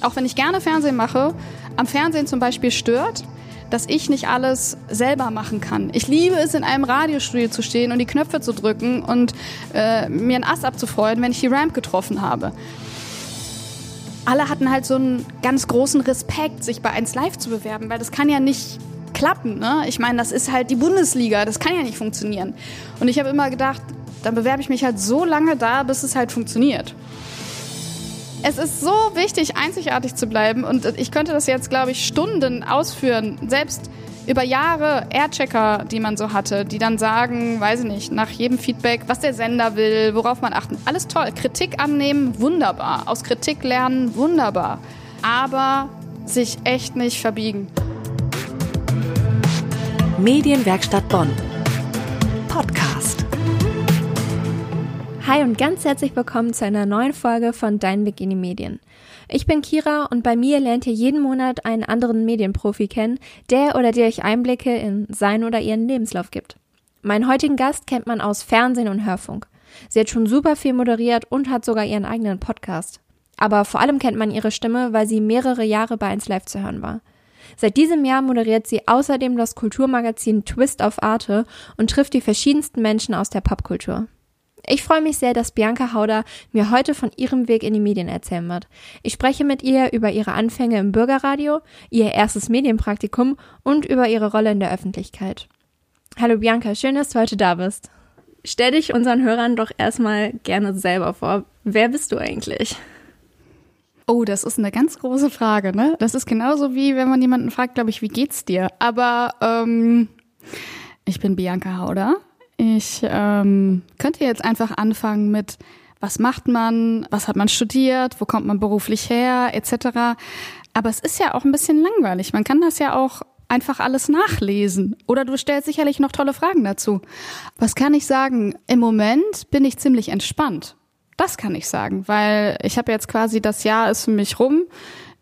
auch wenn ich gerne Fernsehen mache, am Fernsehen zum Beispiel stört, dass ich nicht alles selber machen kann. Ich liebe es, in einem Radiostudio zu stehen und die Knöpfe zu drücken und äh, mir einen Ass abzufreuen, wenn ich die Ramp getroffen habe. Alle hatten halt so einen ganz großen Respekt, sich bei 1 Live zu bewerben, weil das kann ja nicht klappen. Ne? Ich meine, das ist halt die Bundesliga, das kann ja nicht funktionieren. Und ich habe immer gedacht, dann bewerbe ich mich halt so lange da, bis es halt funktioniert. Es ist so wichtig, einzigartig zu bleiben und ich könnte das jetzt, glaube ich, Stunden ausführen. Selbst über Jahre Airchecker, die man so hatte, die dann sagen, weiß ich nicht, nach jedem Feedback, was der Sender will, worauf man achten. Alles toll. Kritik annehmen, wunderbar. Aus Kritik lernen, wunderbar. Aber sich echt nicht verbiegen. Medienwerkstatt Bonn. Podcast. Hi und ganz herzlich willkommen zu einer neuen Folge von Dein Weg in die Medien. Ich bin Kira und bei mir lernt ihr jeden Monat einen anderen Medienprofi kennen, der oder die euch Einblicke in sein oder ihren Lebenslauf gibt. Meinen heutigen Gast kennt man aus Fernsehen und Hörfunk. Sie hat schon super viel moderiert und hat sogar ihren eigenen Podcast. Aber vor allem kennt man ihre Stimme, weil sie mehrere Jahre bei 1 Live zu hören war. Seit diesem Jahr moderiert sie außerdem das Kulturmagazin Twist auf Arte und trifft die verschiedensten Menschen aus der Popkultur. Ich freue mich sehr, dass Bianca Hauder mir heute von ihrem Weg in die Medien erzählen wird. Ich spreche mit ihr über ihre Anfänge im Bürgerradio, ihr erstes Medienpraktikum und über ihre Rolle in der Öffentlichkeit. Hallo Bianca, schön, dass du heute da bist. Stell dich unseren Hörern doch erstmal gerne selber vor. Wer bist du eigentlich? Oh, das ist eine ganz große Frage, ne? Das ist genauso wie, wenn man jemanden fragt, glaube ich, wie geht's dir? Aber ähm, ich bin Bianca Hauder. Ich ähm, könnte jetzt einfach anfangen mit, was macht man, was hat man studiert, wo kommt man beruflich her, etc. Aber es ist ja auch ein bisschen langweilig. Man kann das ja auch einfach alles nachlesen. Oder du stellst sicherlich noch tolle Fragen dazu. Was kann ich sagen? Im Moment bin ich ziemlich entspannt. Das kann ich sagen, weil ich habe jetzt quasi das Jahr ist für mich rum.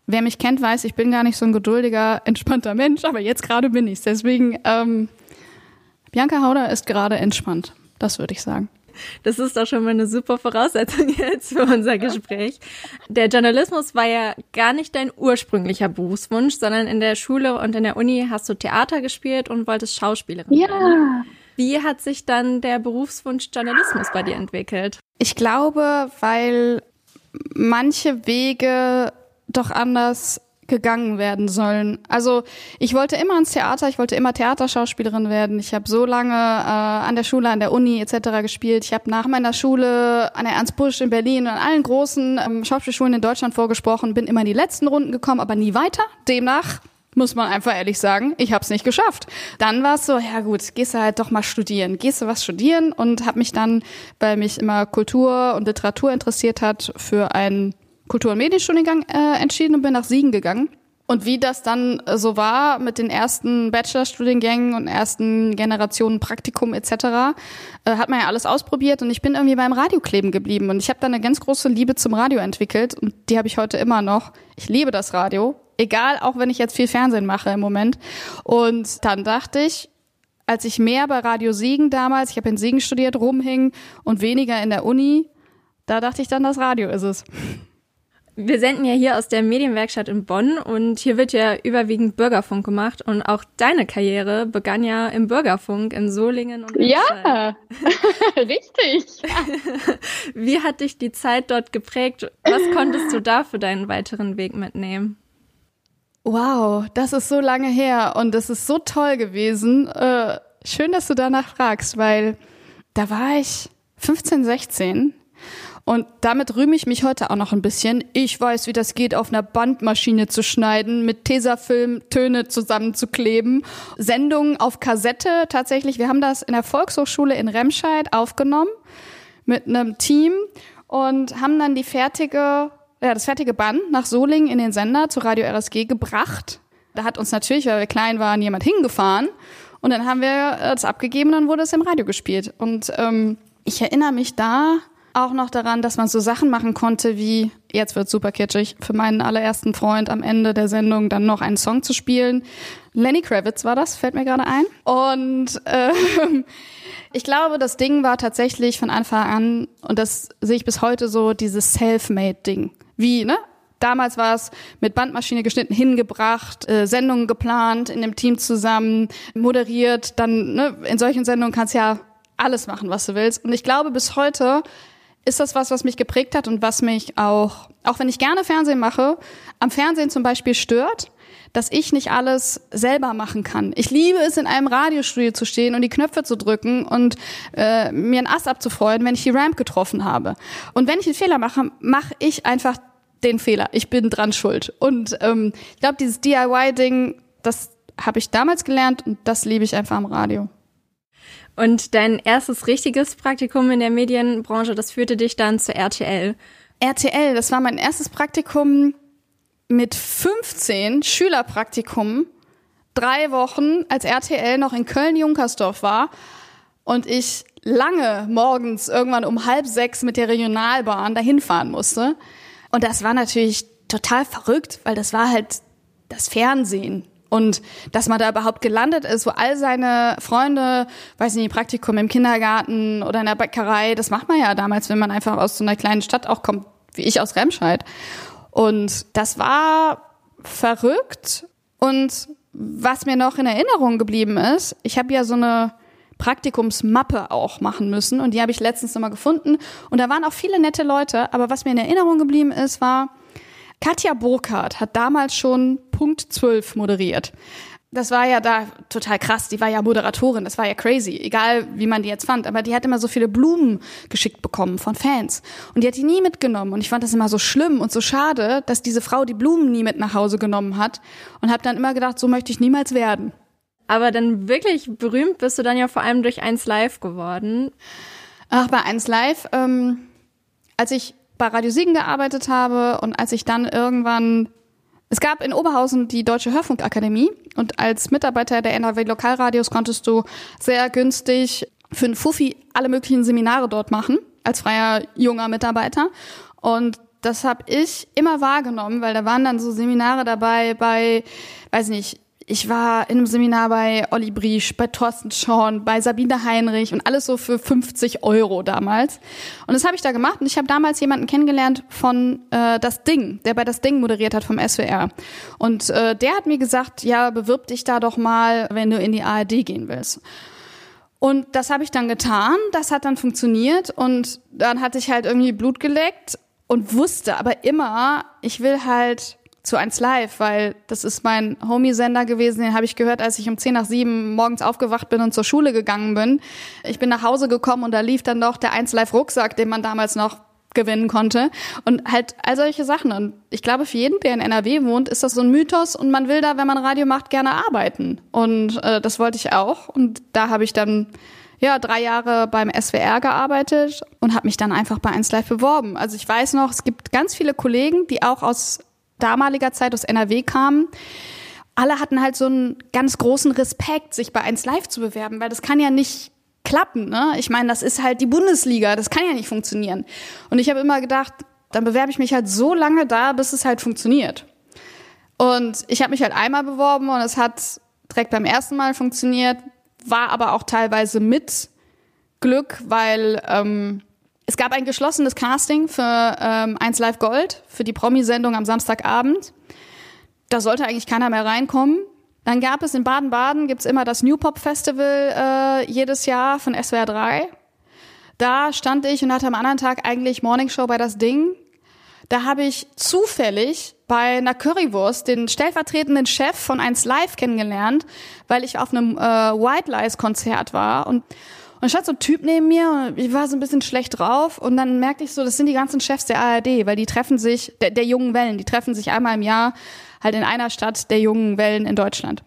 Wer mich kennt, weiß, ich bin gar nicht so ein geduldiger, entspannter Mensch, aber jetzt gerade bin ich's. Deswegen ähm, Bianca Hauder ist gerade entspannt. Das würde ich sagen. Das ist doch schon mal eine super Voraussetzung jetzt für unser Gespräch. Der Journalismus war ja gar nicht dein ursprünglicher Berufswunsch, sondern in der Schule und in der Uni hast du Theater gespielt und wolltest Schauspielerin ja. werden. Wie hat sich dann der Berufswunsch Journalismus bei dir entwickelt? Ich glaube, weil manche Wege doch anders gegangen werden sollen. Also ich wollte immer ins Theater, ich wollte immer Theaterschauspielerin werden. Ich habe so lange äh, an der Schule, an der Uni etc. gespielt. Ich habe nach meiner Schule an der Ernst Busch in Berlin und an allen großen ähm, Schauspielschulen in Deutschland vorgesprochen, bin immer in die letzten Runden gekommen, aber nie weiter. Demnach muss man einfach ehrlich sagen, ich habe es nicht geschafft. Dann war es so, ja gut, gehst du halt doch mal studieren. Gehst du was studieren und habe mich dann, weil mich immer Kultur und Literatur interessiert hat, für einen Kultur- und Medienstudiengang äh, entschieden und bin nach Siegen gegangen. Und wie das dann äh, so war mit den ersten Bachelorstudiengängen und ersten Generationen Praktikum etc., äh, hat man ja alles ausprobiert und ich bin irgendwie beim Radio kleben geblieben und ich habe da eine ganz große Liebe zum Radio entwickelt und die habe ich heute immer noch. Ich liebe das Radio, egal auch wenn ich jetzt viel Fernsehen mache im Moment. Und dann dachte ich, als ich mehr bei Radio Siegen damals, ich habe in Siegen studiert, rumhing und weniger in der Uni, da dachte ich dann, das Radio ist es. Wir senden ja hier aus der Medienwerkstatt in Bonn und hier wird ja überwiegend Bürgerfunk gemacht und auch deine Karriere begann ja im Bürgerfunk in Solingen und Ja, richtig. Wie hat dich die Zeit dort geprägt? Was konntest du da für deinen weiteren Weg mitnehmen? Wow, das ist so lange her und das ist so toll gewesen. Äh, schön, dass du danach fragst, weil da war ich 15, 16 und damit rühme ich mich heute auch noch ein bisschen. Ich weiß, wie das geht, auf einer Bandmaschine zu schneiden, mit Tesafilm Töne zusammenzukleben. Sendungen auf Kassette tatsächlich. Wir haben das in der Volkshochschule in Remscheid aufgenommen mit einem Team und haben dann die fertige, ja, das fertige Band nach Solingen in den Sender zu Radio RSG gebracht. Da hat uns natürlich, weil wir klein waren, jemand hingefahren. Und dann haben wir das abgegeben und dann wurde es im Radio gespielt. Und ähm, ich erinnere mich da auch noch daran, dass man so Sachen machen konnte wie, jetzt wird super kitschig, für meinen allerersten Freund am Ende der Sendung dann noch einen Song zu spielen. Lenny Kravitz war das, fällt mir gerade ein. Und äh, ich glaube, das Ding war tatsächlich von Anfang an, und das sehe ich bis heute so, dieses Self-Made-Ding. Wie, ne? Damals war es mit Bandmaschine geschnitten, hingebracht, äh, Sendungen geplant, in dem Team zusammen moderiert. Dann ne, in solchen Sendungen kannst du ja alles machen, was du willst. Und ich glaube, bis heute ist das was, was mich geprägt hat und was mich auch, auch wenn ich gerne Fernsehen mache, am Fernsehen zum Beispiel stört, dass ich nicht alles selber machen kann. Ich liebe es, in einem Radiostudio zu stehen und die Knöpfe zu drücken und äh, mir einen Ass abzufreuen, wenn ich die Ramp getroffen habe. Und wenn ich einen Fehler mache, mache ich einfach den Fehler. Ich bin dran schuld. Und ähm, ich glaube, dieses DIY-Ding, das habe ich damals gelernt und das liebe ich einfach am Radio. Und dein erstes richtiges Praktikum in der Medienbranche, das führte dich dann zur RTL. RTL, das war mein erstes Praktikum mit 15 Schülerpraktikum drei Wochen, als RTL noch in Köln-Junkersdorf war und ich lange morgens irgendwann um halb sechs mit der Regionalbahn dahin fahren musste. Und das war natürlich total verrückt, weil das war halt das Fernsehen. Und dass man da überhaupt gelandet ist, wo all seine Freunde, weiß nicht, Praktikum im Kindergarten oder in der Bäckerei, das macht man ja damals, wenn man einfach aus so einer kleinen Stadt auch kommt, wie ich aus Remscheid. Und das war verrückt. Und was mir noch in Erinnerung geblieben ist, ich habe ja so eine Praktikumsmappe auch machen müssen und die habe ich letztens nochmal gefunden und da waren auch viele nette Leute, aber was mir in Erinnerung geblieben ist, war, Katja Burkhardt hat damals schon Punkt 12 moderiert das war ja da total krass. Die war ja Moderatorin, das war ja crazy, egal wie man die jetzt fand. Aber die hat immer so viele Blumen geschickt bekommen von Fans. Und die hat die nie mitgenommen. Und ich fand das immer so schlimm und so schade, dass diese Frau die Blumen nie mit nach Hause genommen hat. Und habe dann immer gedacht, so möchte ich niemals werden. Aber dann wirklich berühmt bist du dann ja vor allem durch 1 Live geworden. Ach, bei 1 Live, ähm, als ich bei Radio Siegen gearbeitet habe und als ich dann irgendwann es gab in Oberhausen die Deutsche Hörfunkakademie und als Mitarbeiter der NRW Lokalradios konntest du sehr günstig für einen Fuffi alle möglichen Seminare dort machen, als freier junger Mitarbeiter. Und das habe ich immer wahrgenommen, weil da waren dann so Seminare dabei bei, weiß nicht, ich war in einem Seminar bei Olli Briesch, bei Thorsten Schorn, bei Sabine Heinrich und alles so für 50 Euro damals. Und das habe ich da gemacht und ich habe damals jemanden kennengelernt von äh, Das Ding, der bei Das Ding moderiert hat vom SWR. Und äh, der hat mir gesagt, ja, bewirb dich da doch mal, wenn du in die ARD gehen willst. Und das habe ich dann getan, das hat dann funktioniert und dann hatte ich halt irgendwie Blut geleckt und wusste aber immer, ich will halt zu 1 Live, weil das ist mein Homie-Sender gewesen, den habe ich gehört, als ich um 10 nach 7 morgens aufgewacht bin und zur Schule gegangen bin. Ich bin nach Hause gekommen und da lief dann noch der 1 Live Rucksack, den man damals noch gewinnen konnte und halt all solche Sachen und ich glaube für jeden, der in NRW wohnt, ist das so ein Mythos und man will da, wenn man Radio macht, gerne arbeiten und äh, das wollte ich auch und da habe ich dann ja, drei Jahre beim SWR gearbeitet und habe mich dann einfach bei 1 Live beworben. Also ich weiß noch, es gibt ganz viele Kollegen, die auch aus damaliger Zeit aus NRW kamen, alle hatten halt so einen ganz großen Respekt, sich bei 1 Live zu bewerben, weil das kann ja nicht klappen. Ne? Ich meine, das ist halt die Bundesliga, das kann ja nicht funktionieren. Und ich habe immer gedacht, dann bewerbe ich mich halt so lange da, bis es halt funktioniert. Und ich habe mich halt einmal beworben und es hat direkt beim ersten Mal funktioniert, war aber auch teilweise mit Glück, weil ähm, es gab ein geschlossenes Casting für ähm, 1 Live Gold, für die Promi-Sendung am Samstagabend. Da sollte eigentlich keiner mehr reinkommen. Dann gab es in Baden-Baden, gibt's immer das New Pop Festival äh, jedes Jahr von SWR 3. Da stand ich und hatte am anderen Tag eigentlich Morningshow bei das Ding. Da habe ich zufällig bei einer Currywurst den stellvertretenden Chef von 1 Live kennengelernt, weil ich auf einem äh, White Lies Konzert war und und stand so ein Typ neben mir und ich war so ein bisschen schlecht drauf und dann merkte ich so, das sind die ganzen Chefs der ARD, weil die treffen sich, der, der jungen Wellen, die treffen sich einmal im Jahr halt in einer Stadt der jungen Wellen in Deutschland.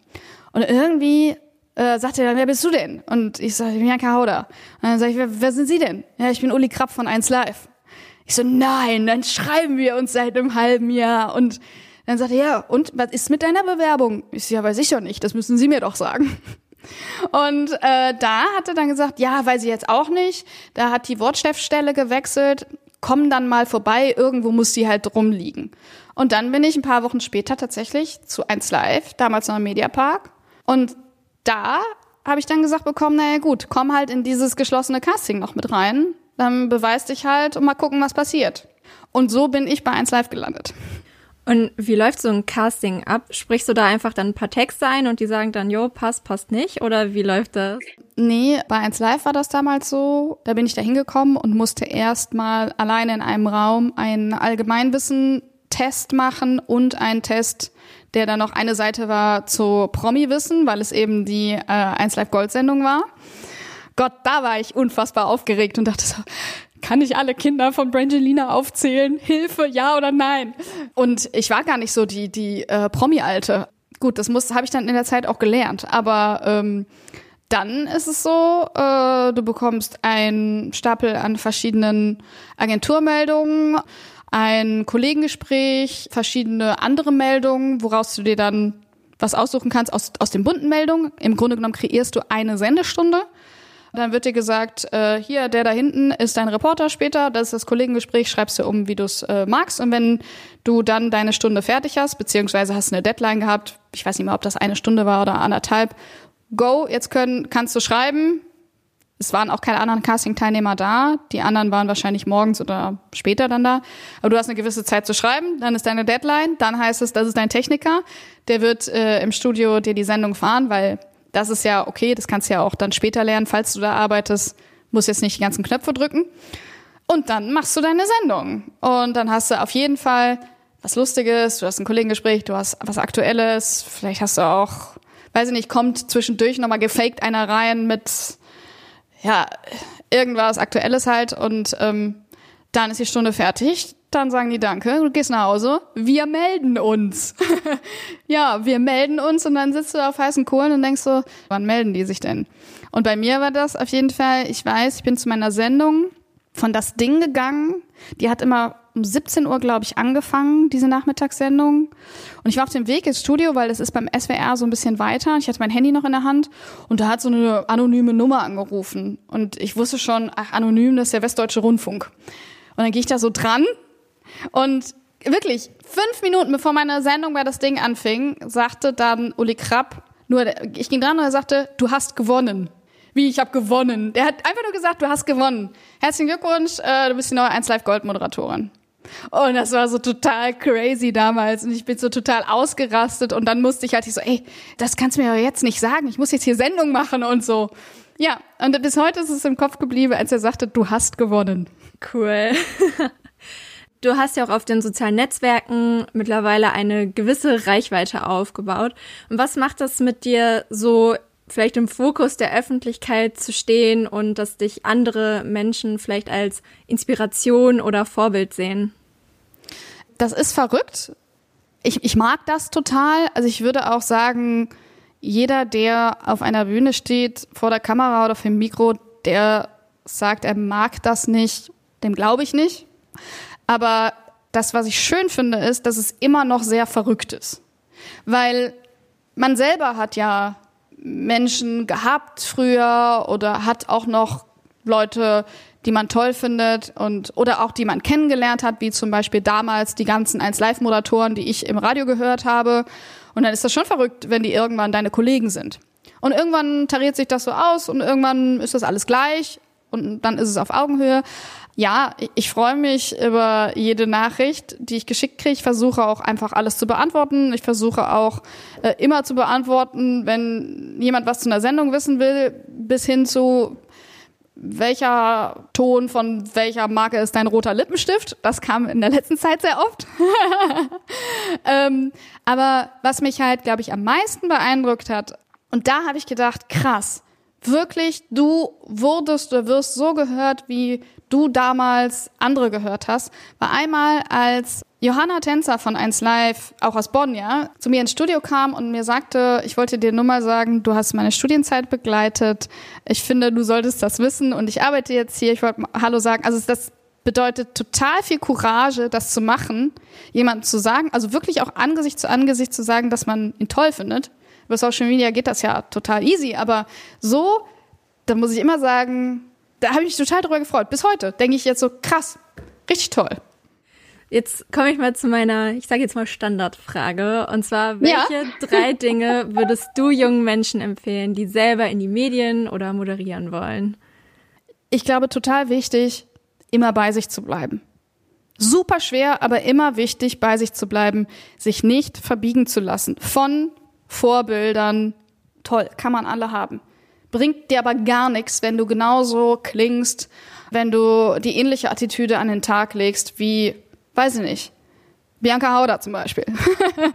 Und irgendwie äh, sagt er dann, wer bist du denn? Und ich sage, ich bin Janka Hauder. Und dann sage ich, wer, wer sind Sie denn? Ja, ich bin Uli Krapp von 1 Live. Ich so, nein, dann schreiben wir uns seit einem halben Jahr. Und dann sagt er, ja, und was ist mit deiner Bewerbung? Ich so, ja, weiß ich doch nicht, das müssen Sie mir doch sagen. Und äh, da hat er dann gesagt, ja, weiß ich jetzt auch nicht. Da hat die Wortchefstelle gewechselt, komm dann mal vorbei, irgendwo muss sie halt rumliegen. Und dann bin ich ein paar Wochen später tatsächlich zu 1 Live, damals noch im Mediapark. Und da habe ich dann gesagt bekommen, naja gut, komm halt in dieses geschlossene Casting noch mit rein. Dann beweis dich halt und mal gucken, was passiert. Und so bin ich bei 1 Live gelandet. Und wie läuft so ein Casting ab? Sprichst du da einfach dann ein paar Texte ein und die sagen dann, jo, passt, passt nicht? Oder wie läuft das? Nee, bei 1 Live war das damals so. Da bin ich da hingekommen und musste erstmal alleine in einem Raum einen Allgemeinwissen-Test machen und einen Test, der dann noch eine Seite war zu Promi-Wissen, weil es eben die äh, 1 Live Gold-Sendung war. Gott, da war ich unfassbar aufgeregt und dachte so, kann ich alle Kinder von Brangelina aufzählen? Hilfe, ja oder nein? Und ich war gar nicht so die, die äh, Promi-Alte. Gut, das muss habe ich dann in der Zeit auch gelernt. Aber ähm, dann ist es so, äh, du bekommst einen Stapel an verschiedenen Agenturmeldungen, ein Kollegengespräch, verschiedene andere Meldungen, woraus du dir dann was aussuchen kannst aus, aus den bunten Meldungen. Im Grunde genommen kreierst du eine Sendestunde dann wird dir gesagt, äh, hier, der da hinten ist dein Reporter später, das ist das Kollegengespräch, schreibst du um, wie du es äh, magst. Und wenn du dann deine Stunde fertig hast, beziehungsweise hast eine Deadline gehabt, ich weiß nicht mehr, ob das eine Stunde war oder anderthalb, go, jetzt können, kannst du schreiben. Es waren auch keine anderen Casting-Teilnehmer da. Die anderen waren wahrscheinlich morgens oder später dann da. Aber du hast eine gewisse Zeit zu schreiben, dann ist deine Deadline, dann heißt es, das ist dein Techniker. Der wird äh, im Studio dir die Sendung fahren, weil das ist ja okay, das kannst du ja auch dann später lernen, falls du da arbeitest, musst jetzt nicht die ganzen Knöpfe drücken. Und dann machst du deine Sendung. Und dann hast du auf jeden Fall was Lustiges, du hast ein Kollegengespräch, du hast was Aktuelles, vielleicht hast du auch, weiß ich nicht, kommt zwischendurch nochmal gefaked einer rein mit, ja, irgendwas Aktuelles halt und ähm, dann ist die Stunde fertig. Dann sagen die Danke, du gehst nach Hause. Wir melden uns. ja, wir melden uns und dann sitzt du auf heißen Kohlen und denkst so, wann melden die sich denn? Und bei mir war das auf jeden Fall, ich weiß, ich bin zu meiner Sendung von das Ding gegangen. Die hat immer um 17 Uhr, glaube ich, angefangen, diese Nachmittagssendung. Und ich war auf dem Weg ins Studio, weil das ist beim SWR so ein bisschen weiter. Ich hatte mein Handy noch in der Hand und da hat so eine anonyme Nummer angerufen. Und ich wusste schon, ach, anonym, das ist der Westdeutsche Rundfunk. Und dann gehe ich da so dran und wirklich, fünf Minuten bevor meine Sendung bei das Ding anfing, sagte dann Uli Krapp, nur, ich ging dran und er sagte, du hast gewonnen. Wie, ich habe gewonnen. Der hat einfach nur gesagt, du hast gewonnen. Herzlichen Glückwunsch, äh, du bist die neue 1 Live Gold Moderatorin. Und das war so total crazy damals und ich bin so total ausgerastet und dann musste ich halt so, ey, das kannst du mir ja jetzt nicht sagen, ich muss jetzt hier Sendung machen und so. Ja, und bis heute ist es im Kopf geblieben, als er sagte, du hast gewonnen. Cool. Du hast ja auch auf den sozialen Netzwerken mittlerweile eine gewisse Reichweite aufgebaut. Und was macht das mit dir so vielleicht im Fokus der Öffentlichkeit zu stehen und dass dich andere Menschen vielleicht als Inspiration oder Vorbild sehen? Das ist verrückt. Ich, ich mag das total. Also ich würde auch sagen, jeder, der auf einer Bühne steht, vor der Kamera oder vor dem Mikro, der sagt, er mag das nicht, dem glaube ich nicht. Aber das, was ich schön finde, ist, dass es immer noch sehr verrückt ist. Weil man selber hat ja Menschen gehabt früher oder hat auch noch Leute, die man toll findet und oder auch die man kennengelernt hat, wie zum Beispiel damals die ganzen 1 Live-Moderatoren, die ich im Radio gehört habe. Und dann ist das schon verrückt, wenn die irgendwann deine Kollegen sind. Und irgendwann tariert sich das so aus und irgendwann ist das alles gleich und dann ist es auf Augenhöhe. Ja, ich freue mich über jede Nachricht, die ich geschickt kriege. Ich versuche auch einfach alles zu beantworten. Ich versuche auch äh, immer zu beantworten, wenn jemand was zu einer Sendung wissen will, bis hin zu welcher Ton von welcher Marke ist dein roter Lippenstift? Das kam in der letzten Zeit sehr oft. ähm, aber was mich halt, glaube ich, am meisten beeindruckt hat, und da habe ich gedacht, krass, wirklich, du wurdest oder wirst so gehört, wie du damals andere gehört hast, war einmal, als Johanna Tänzer von 1 Live, auch aus Bonn, ja, zu mir ins Studio kam und mir sagte, ich wollte dir nur mal sagen, du hast meine Studienzeit begleitet. Ich finde, du solltest das wissen und ich arbeite jetzt hier. Ich wollte Hallo sagen. Also das bedeutet total viel Courage, das zu machen, jemandem zu sagen, also wirklich auch Angesicht zu Angesicht zu sagen, dass man ihn toll findet. Über Social Media geht das ja total easy, aber so, da muss ich immer sagen, da habe ich mich total drüber gefreut. Bis heute denke ich jetzt so, krass, richtig toll. Jetzt komme ich mal zu meiner, ich sage jetzt mal Standardfrage. Und zwar, welche ja. drei Dinge würdest du jungen Menschen empfehlen, die selber in die Medien oder moderieren wollen? Ich glaube, total wichtig, immer bei sich zu bleiben. Super schwer, aber immer wichtig, bei sich zu bleiben, sich nicht verbiegen zu lassen von Vorbildern. Toll, kann man alle haben. Bringt dir aber gar nichts, wenn du genauso klingst, wenn du die ähnliche Attitüde an den Tag legst wie, weiß ich nicht, Bianca Hauder zum Beispiel.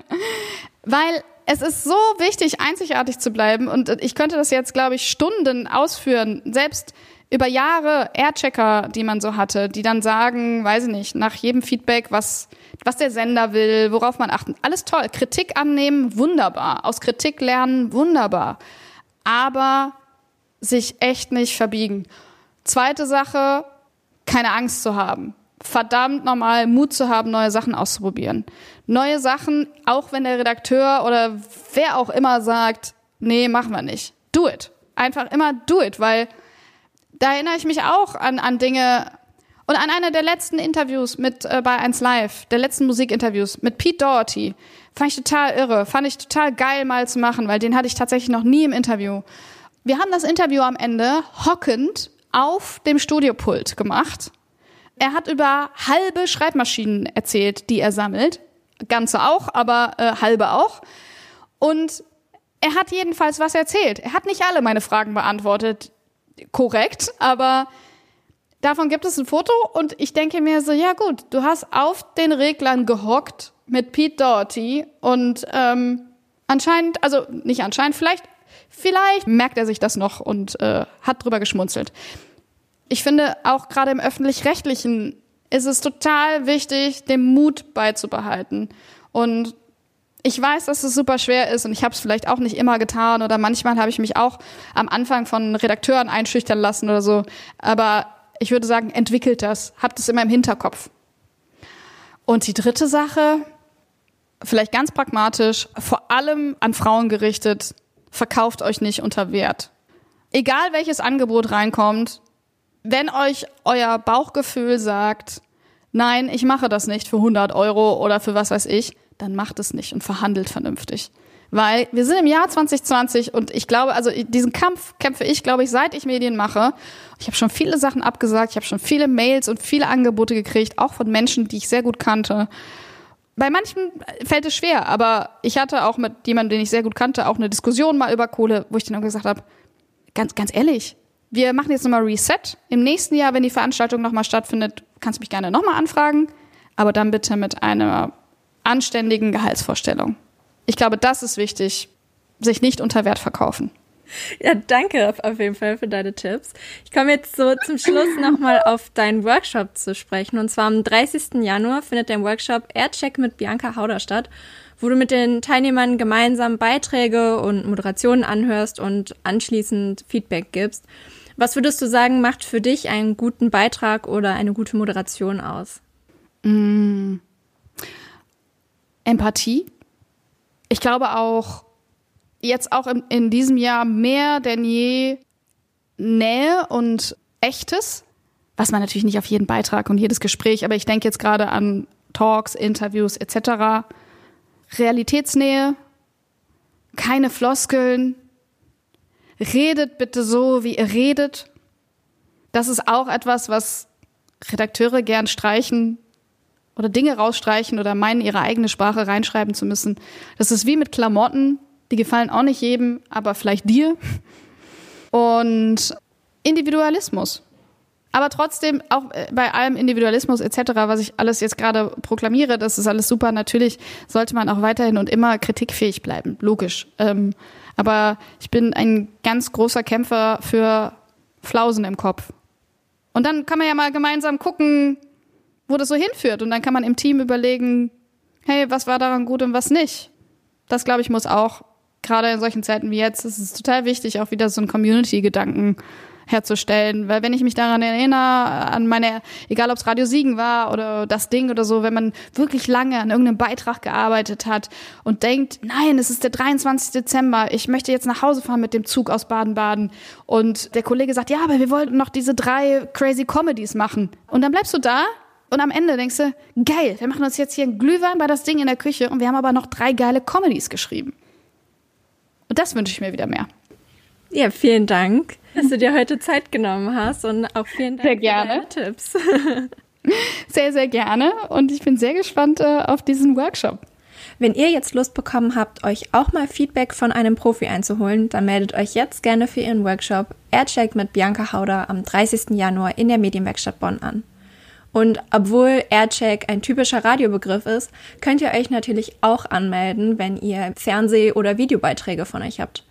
Weil es ist so wichtig, einzigartig zu bleiben und ich könnte das jetzt, glaube ich, Stunden ausführen, selbst über Jahre Airchecker, die man so hatte, die dann sagen, weiß ich nicht, nach jedem Feedback, was, was der Sender will, worauf man achten. Alles toll. Kritik annehmen, wunderbar. Aus Kritik lernen, wunderbar. Aber sich echt nicht verbiegen. Zweite Sache, keine Angst zu haben. Verdammt normal, Mut zu haben, neue Sachen auszuprobieren. Neue Sachen, auch wenn der Redakteur oder wer auch immer sagt, nee, machen wir nicht. Do it. Einfach immer do it, weil da erinnere ich mich auch an, an Dinge und an einer der letzten Interviews mit äh, bei 1 Live, der letzten Musikinterviews mit Pete Doherty. Fand ich total irre, fand ich total geil mal zu machen, weil den hatte ich tatsächlich noch nie im Interview. Wir haben das Interview am Ende hockend auf dem Studiopult gemacht. Er hat über halbe Schreibmaschinen erzählt, die er sammelt. Ganze auch, aber äh, halbe auch. Und er hat jedenfalls was erzählt. Er hat nicht alle meine Fragen beantwortet, korrekt, aber davon gibt es ein Foto und ich denke mir so, ja gut, du hast auf den Reglern gehockt mit Pete Doherty und ähm, anscheinend, also nicht anscheinend, vielleicht, vielleicht merkt er sich das noch und äh, hat drüber geschmunzelt. Ich finde auch gerade im öffentlich-rechtlichen ist es total wichtig, den Mut beizubehalten und ich weiß, dass es super schwer ist und ich habe es vielleicht auch nicht immer getan oder manchmal habe ich mich auch am Anfang von Redakteuren einschüchtern lassen oder so. Aber ich würde sagen, entwickelt das, habt es immer im Hinterkopf. Und die dritte Sache, vielleicht ganz pragmatisch, vor allem an Frauen gerichtet, verkauft euch nicht unter Wert. Egal welches Angebot reinkommt, wenn euch euer Bauchgefühl sagt, nein, ich mache das nicht für 100 Euro oder für was weiß ich, dann macht es nicht und verhandelt vernünftig. Weil wir sind im Jahr 2020 und ich glaube, also diesen Kampf kämpfe ich, glaube ich, seit ich Medien mache. Ich habe schon viele Sachen abgesagt, ich habe schon viele Mails und viele Angebote gekriegt, auch von Menschen, die ich sehr gut kannte. Bei manchen fällt es schwer, aber ich hatte auch mit jemandem, den ich sehr gut kannte, auch eine Diskussion mal über Kohle, wo ich dann gesagt habe, ganz, ganz ehrlich, wir machen jetzt nochmal Reset. Im nächsten Jahr, wenn die Veranstaltung nochmal stattfindet, kannst du mich gerne nochmal anfragen, aber dann bitte mit einer anständigen Gehaltsvorstellung. Ich glaube, das ist wichtig, sich nicht unter Wert verkaufen. Ja, danke auf jeden Fall für deine Tipps. Ich komme jetzt so zum Schluss nochmal auf deinen Workshop zu sprechen. Und zwar am 30. Januar findet dein Workshop Aircheck mit Bianca Hauder statt, wo du mit den Teilnehmern gemeinsam Beiträge und Moderationen anhörst und anschließend Feedback gibst. Was würdest du sagen, macht für dich einen guten Beitrag oder eine gute Moderation aus? Mm. Empathie. Ich glaube auch, jetzt auch in, in diesem Jahr mehr denn je Nähe und Echtes, was man natürlich nicht auf jeden Beitrag und jedes Gespräch, aber ich denke jetzt gerade an Talks, Interviews etc. Realitätsnähe, keine Floskeln, redet bitte so, wie ihr redet. Das ist auch etwas, was Redakteure gern streichen oder Dinge rausstreichen oder meinen, ihre eigene Sprache reinschreiben zu müssen. Das ist wie mit Klamotten, die gefallen auch nicht jedem, aber vielleicht dir. Und Individualismus. Aber trotzdem, auch äh, bei allem Individualismus etc., was ich alles jetzt gerade proklamiere, das ist alles super. Natürlich sollte man auch weiterhin und immer kritikfähig bleiben, logisch. Ähm, aber ich bin ein ganz großer Kämpfer für Flausen im Kopf. Und dann kann man ja mal gemeinsam gucken, wo das so hinführt. Und dann kann man im Team überlegen, hey, was war daran gut und was nicht. Das, glaube ich, muss auch, gerade in solchen Zeiten wie jetzt, es ist total wichtig, auch wieder so einen Community-Gedanken herzustellen. Weil wenn ich mich daran erinnere, an meine, egal ob es Radio Siegen war oder das Ding oder so, wenn man wirklich lange an irgendeinem Beitrag gearbeitet hat und denkt, nein, es ist der 23. Dezember, ich möchte jetzt nach Hause fahren mit dem Zug aus Baden-Baden. Und der Kollege sagt, ja, aber wir wollten noch diese drei crazy Comedies machen. Und dann bleibst du da und am Ende denkst du, geil, wir machen uns jetzt hier einen Glühwein bei das Ding in der Küche und wir haben aber noch drei geile Comedies geschrieben. Und das wünsche ich mir wieder mehr. Ja, vielen Dank, dass du dir heute Zeit genommen hast und auch vielen Dank Sehr gerne. für deine Tipps. Sehr, sehr gerne und ich bin sehr gespannt äh, auf diesen Workshop. Wenn ihr jetzt Lust bekommen habt, euch auch mal Feedback von einem Profi einzuholen, dann meldet euch jetzt gerne für ihren Workshop Aircheck mit Bianca Hauder am 30. Januar in der Medienwerkstatt Bonn an. Und obwohl Aircheck ein typischer Radiobegriff ist, könnt ihr euch natürlich auch anmelden, wenn ihr Fernseh- oder Videobeiträge von euch habt.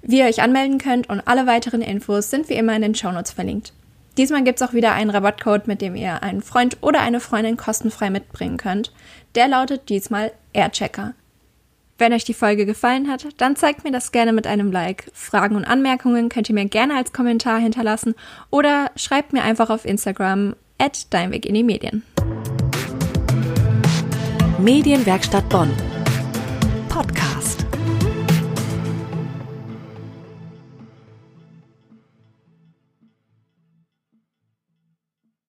Wie ihr euch anmelden könnt und alle weiteren Infos sind wie immer in den Shownotes verlinkt. Diesmal gibt's auch wieder einen Rabattcode, mit dem ihr einen Freund oder eine Freundin kostenfrei mitbringen könnt. Der lautet diesmal Airchecker. Wenn euch die Folge gefallen hat, dann zeigt mir das gerne mit einem Like. Fragen und Anmerkungen könnt ihr mir gerne als Kommentar hinterlassen oder schreibt mir einfach auf Instagram at Deinweg in die Medien. Medienwerkstatt Bonn. Podcast.